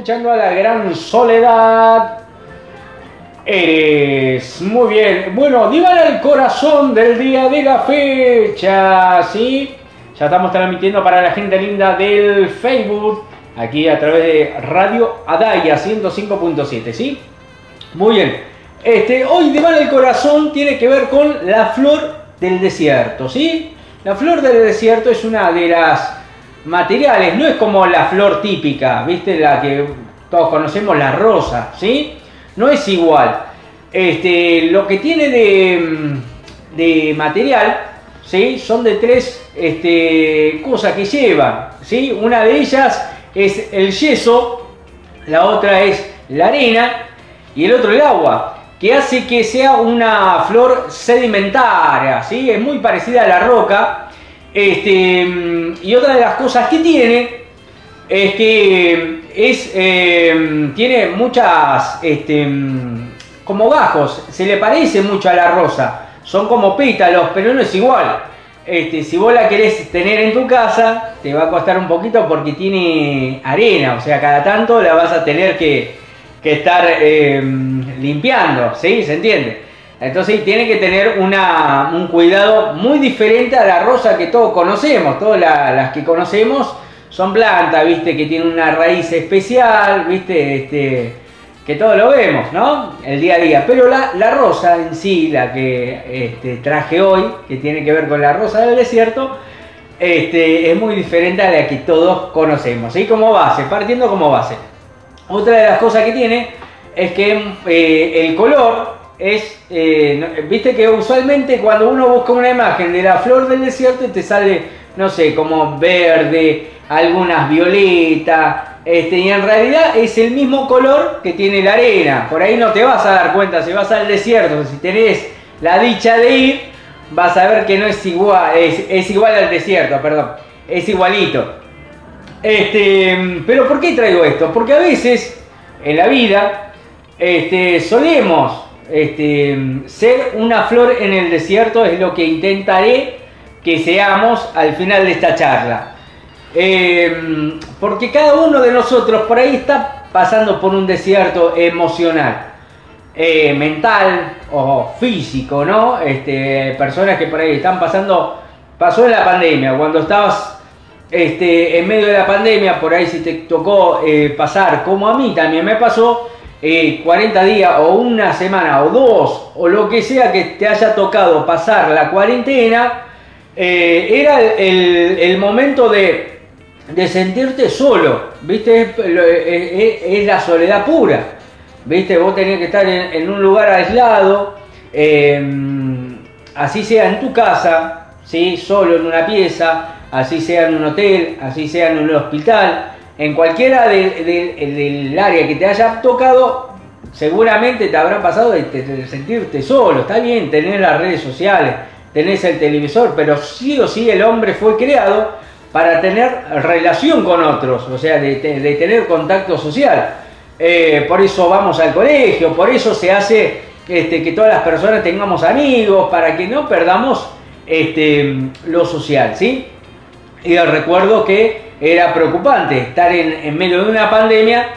escuchando a la gran soledad. Eres muy bien. Bueno, divan el corazón del día de la fecha, ¿sí? Ya estamos transmitiendo para la gente linda del Facebook, aquí a través de Radio Adaya 105.7, ¿sí? Muy bien. Este, hoy divan el corazón tiene que ver con la flor del desierto, ¿sí? La flor del desierto es una de las materiales, no es como la flor típica, ¿viste? La que todos conocemos, la rosa, ¿sí? No es igual. Este, lo que tiene de, de material, ¿sí? Son de tres este, cosas que lleva, ¿sí? Una de ellas es el yeso, la otra es la arena y el otro el agua que hace que sea una flor sedimentaria, ¿sí? Es muy parecida a la roca. Este, y otra de las cosas que tiene es que es, eh, tiene muchas, este, como bajos, se le parece mucho a la rosa, son como pétalos, pero no es igual. Este, si vos la querés tener en tu casa, te va a costar un poquito porque tiene arena, o sea, cada tanto la vas a tener que, que estar eh, limpiando, ¿sí? ¿Se entiende? Entonces tiene que tener un cuidado muy diferente a la rosa que todos conocemos. Todas las que conocemos son plantas, ¿viste? Que tienen una raíz especial, ¿viste? Este, que todos lo vemos, ¿no? El día a día. Pero la, rosa en sí, la que este, traje hoy, que tiene que ver con la rosa del desierto, este, es muy diferente a la que todos conocemos. ¿sí? Como base, partiendo como base. Otra de las cosas que tiene es que eh, el color es, eh, viste que usualmente cuando uno busca una imagen de la flor del desierto te sale, no sé, como verde, algunas violetas, este, y en realidad es el mismo color que tiene la arena. Por ahí no te vas a dar cuenta, si vas al desierto, si tenés la dicha de ir, vas a ver que no es igual, es, es igual al desierto, perdón, es igualito. Este, pero ¿por qué traigo esto? Porque a veces en la vida este, solemos este, ser una flor en el desierto, es lo que intentaré que seamos al final de esta charla. Em, porque cada uno de nosotros por ahí está pasando por un desierto emocional, eh, mental o físico, ¿no? Este, personas que por ahí están pasando, pasó en la pandemia, cuando estabas este, en medio de la pandemia, por ahí si te tocó eh, pasar, como a mí también me pasó, 40 eh, días o una semana o dos o lo que sea que te haya tocado pasar la cuarentena, eh, era el, momento de, sentirte solo, ¿viste? Es, la soledad pura, ¿viste? Vos tenías que estar en, un lugar aislado, em, así sea en tu casa, ¿sí? Solo en una pieza, así sea en un hotel, así sea en un hospital, en cualquiera del área que te haya tocado, seguramente te habrán pasado de, sentirte solo. Está bien tener las redes sociales, tenés el televisor, pero sí o sí el hombre fue creado para tener relación con otros, o sea, de, tener contacto social. Eh, por eso vamos al colegio, por eso se hace este, que todas las personas tengamos amigos, para que no perdamos este, lo social, ¿sí? Y recuerdo que era preocupante estar en, medio de una pandemia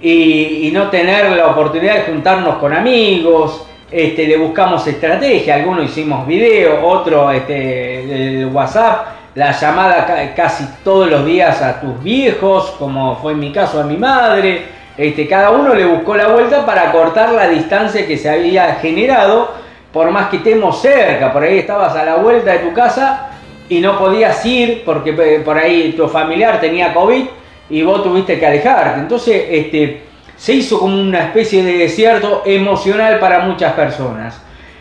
y, no tener la oportunidad de juntarnos con amigos. Este, le buscamos estrategia, algunos hicimos video, otro este, el WhatsApp, la llamada casi todos los días a tus viejos, como fue en mi caso a mi madre. Este, cada uno le buscó la vuelta para cortar la distancia que se había generado, por más que estemos cerca, por ahí estabas a la vuelta de tu casa y no podías ir porque eh, por ahí tu familiar tenía COVID y vos tuviste que alejarte. Entonces, este, se hizo como una especie de desierto emocional para muchas personas.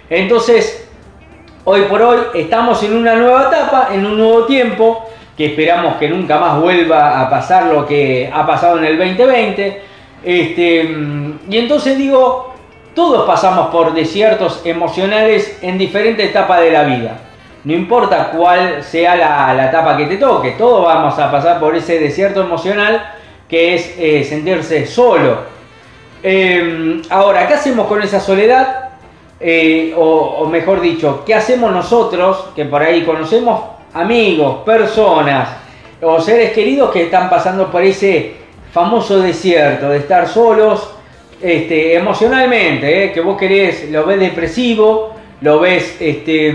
Entonces, hoy por hoy estamos en una nueva etapa, en un nuevo tiempo, que esperamos que nunca más vuelva a pasar lo que ha pasado en el 2020. Este, y entonces digo, todos pasamos por desiertos emocionales en diferentes etapas de la vida. No importa cuál sea la, etapa que te toque, todos vamos a pasar por ese desierto emocional que es eh, sentirse solo. Em, ahora, ¿qué hacemos con esa soledad? Eh, o, mejor dicho, ¿qué hacemos nosotros que por ahí conocemos amigos, personas o seres queridos que están pasando por ese famoso desierto, de estar solos este, emocionalmente, ¿eh? que vos querés, lo ves depresivo, lo ves, este,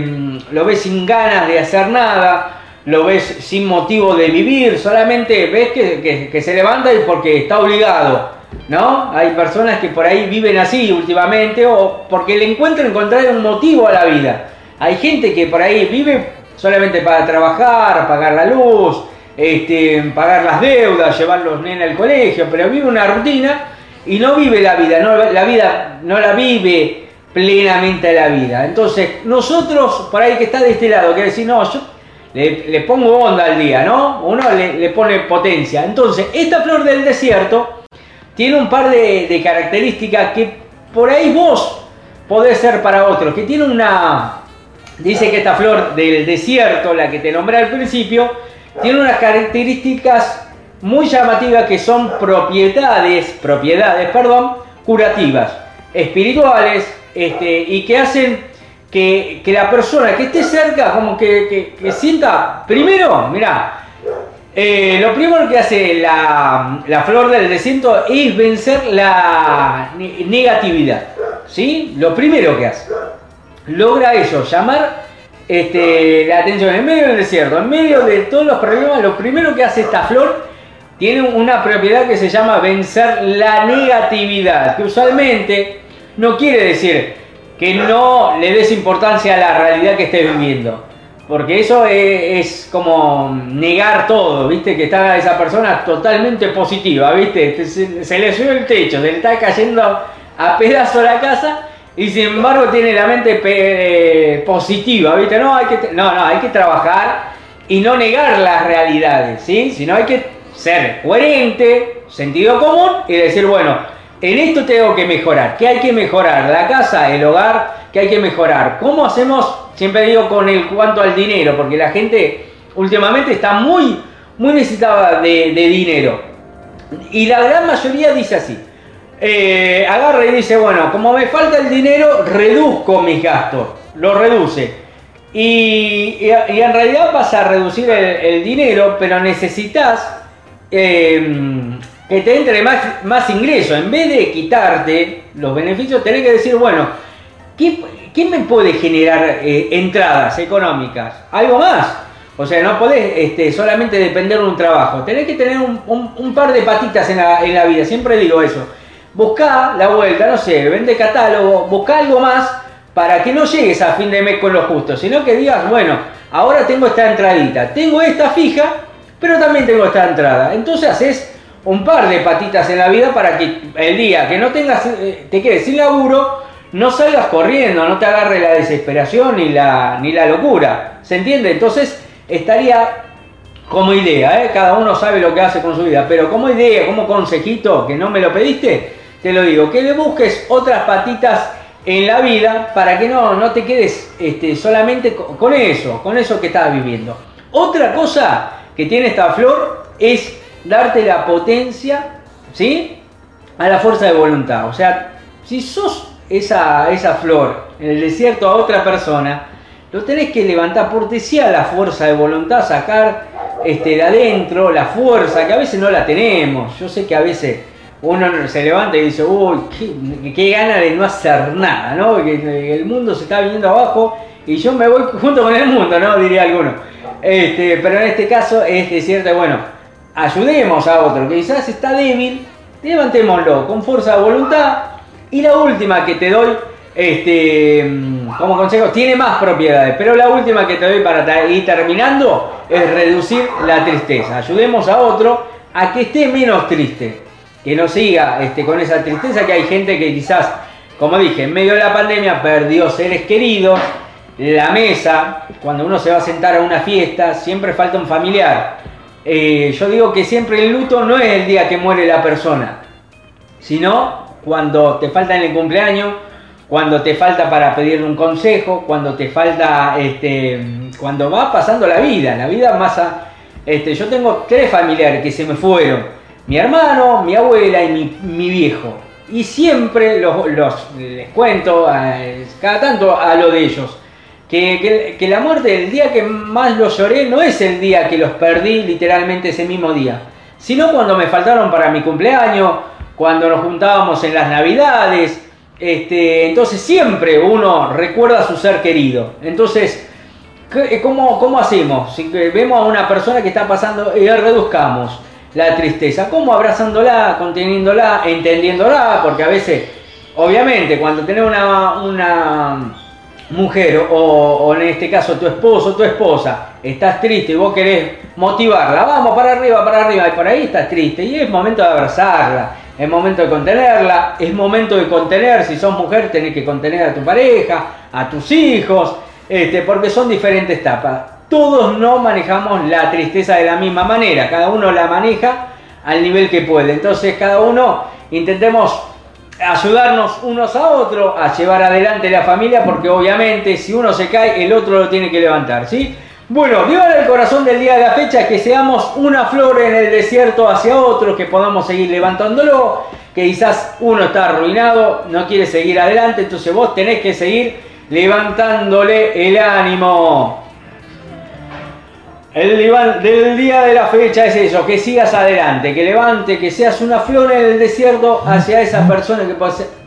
lo ves sin ganas de hacer nada, lo ves sin motivo de vivir, solamente ves que, se levanta y porque está obligado, ¿no? Hay personas que por ahí viven así últimamente o porque le encuentran encontrar un motivo a la vida. Hay gente que por ahí vive solamente para trabajar, pagar la luz, este, pagar las deudas, llevar los nenes al colegio, pero vive una rutina y no vive la vida, no, la vida no la vive plenamente la vida. Entonces, nosotros, por ahí que está de este lado, que decir, no, yo le, pongo onda al día, ¿no? Uno le, pone potencia. Entonces, esta flor del desierto tiene un par de, características que por ahí vos podés ser para otros, que tiene una... Dice que esta flor del desierto, la que te nombré al principio, tiene unas características muy llamativas que son propiedades, propiedades, perdón, curativas, espirituales, este, y que hacen que, la persona que esté cerca como que, sienta, primero, mira, eh, lo primero que hace la, flor del desierto es vencer la negatividad, ¿sí? Lo primero que hace. Logra eso, llamar este, la atención en medio del desierto, en medio de todos los problemas, lo primero que hace esta flor tiene una propiedad que se llama vencer la negatividad, que usualmente no quiere decir que no le des importancia a la realidad que estés viviendo. Porque eso es, como negar todo, ¿viste? Que está esa persona totalmente positiva, ¿viste? Se, le sube el techo, se le está cayendo a pedazo la casa y sin embargo tiene la mente eh, positiva, ¿viste? No, hay que, no, no, hay que trabajar y no negar las realidades, ¿sí? Sino hay que ser coherente, sentido común y decir, bueno, en esto tengo que mejorar. ¿Qué hay que mejorar? La casa, el hogar, ¿qué hay que mejorar? ¿Cómo hacemos? Siempre digo con el cuanto al dinero, porque la gente últimamente está muy, muy necesitada de, dinero. Y la gran mayoría dice así. Eh, agarra y dice, bueno, como me falta el dinero, reduzco mis gastos. Lo reduce. Y, en realidad vas a reducir el dinero, pero necesitas Em, que te entre más, más ingreso. En vez de quitarte los beneficios, tenés que decir, bueno, ¿qué, me puede generar eh, entradas económicas? Algo más. O sea, no podés este, solamente depender de un trabajo. Tenés que tener un, par de patitas en la, en la, vida. Siempre digo eso. Buscá la vuelta, no sé, vende catálogo, buscá algo más para que no llegues a fin de mes con lo justo, sino que digas, bueno, ahora tengo esta entradita, tengo esta fija pero también tengo esta entrada. Entonces haces un par de patitas en la vida para que el día que no tengas, eh, te quedes sin laburo, no salgas corriendo, no te agarre la desesperación ni la, ni la locura. ¿Se entiende? Entonces estaría como idea, ¿eh? cada uno sabe lo que hace con su vida, pero como idea, como consejito, que no me lo pediste, te lo digo, que le busques otras patitas en la vida para que no, no te quedes este, solamente con eso, con eso que estás viviendo. Otra cosa que tiene esta flor es darte la potencia, ¿sí? A la fuerza de voluntad. O sea, si sos esa, esa flor en el desierto a otra persona, lo tenés que levantar por decía la fuerza de voluntad, sacar este, de adentro la fuerza, que a veces no la tenemos. Yo sé que a veces uno se levanta y dice, uy, qué, qué gana de no hacer nada, ¿no? Que el mundo se está viniendo abajo y yo me voy junto con el mundo, ¿no? Diría alguno. Este, pero en este caso es decirte, bueno, ayudemos a otro que quizás está débil, levantémoslo con fuerza de voluntad. Y la última que te doy, este, como consejo, tiene más propiedades, pero la última que te doy para ir terminando es reducir la tristeza. Ayudemos a otro a que esté menos triste, que no siga este, con esa tristeza que hay gente que quizás, como dije, en medio de la pandemia perdió seres queridos la mesa, cuando uno se va a sentar a una fiesta, siempre falta un familiar. Eh, yo digo que siempre el luto no es el día que muere la persona, sino cuando te falta en el cumpleaños, cuando te falta para pedirle un consejo, cuando te falta, este, cuando va pasando la vida, la vida más este, yo tengo tres familiares que se me fueron, mi hermano, mi abuela y mi, viejo. Y siempre los, les cuento eh, cada tanto a lo de ellos que, la muerte, el día que más los lloré, no es el día que los perdí literalmente ese mismo día. sino cuando me faltaron para mi cumpleaños, cuando nos juntábamos en las navidades, este, entonces siempre uno recuerda a su ser querido. Entonces, ¿cómo, cómo hacemos? Si vemos a una persona que está pasando y reduzcamos la tristeza, ¿cómo abrazándola, conteniéndola, entendiéndola? Porque a veces, obviamente, cuando tenés una, una mujer o, en este caso tu esposo o tu esposa, estás triste y vos querés motivarla, vamos para arriba, para arriba, y por ahí estás triste y es momento de abrazarla, es momento de contenerla, es momento de contener, si sos mujer tenés que contener a tu pareja, a tus hijos, este, porque son diferentes etapas. Todos no manejamos la tristeza de la misma manera, cada uno la maneja al nivel que puede, entonces cada uno intentemos ayudarnos unos a otros a llevar adelante la familia, porque obviamente si uno se cae, el otro lo tiene que levantar, ¿sí? Bueno, Dios el corazón del día de la fecha, que seamos una flor en el desierto hacia otro, que podamos seguir levantándolo, que quizás uno está arruinado, no quiere seguir adelante, entonces vos tenés que seguir levantándole el ánimo. El del día de la fecha es eso, que sigas adelante, que levante, que seas una flor en el desierto hacia esa persona que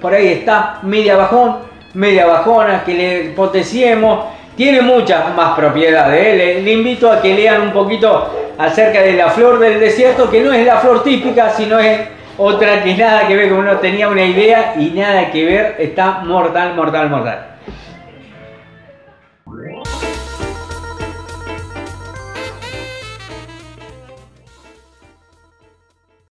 por ahí está media bajón, media bajona, que le potenciemos. Tiene muchas más propiedades. ¿eh? Le, invito a que lean un poquito acerca de la flor del desierto, que no es la flor típica, sino es otra que nada que ver con uno tenía una idea y nada que ver, está mortal, mortal, mortal.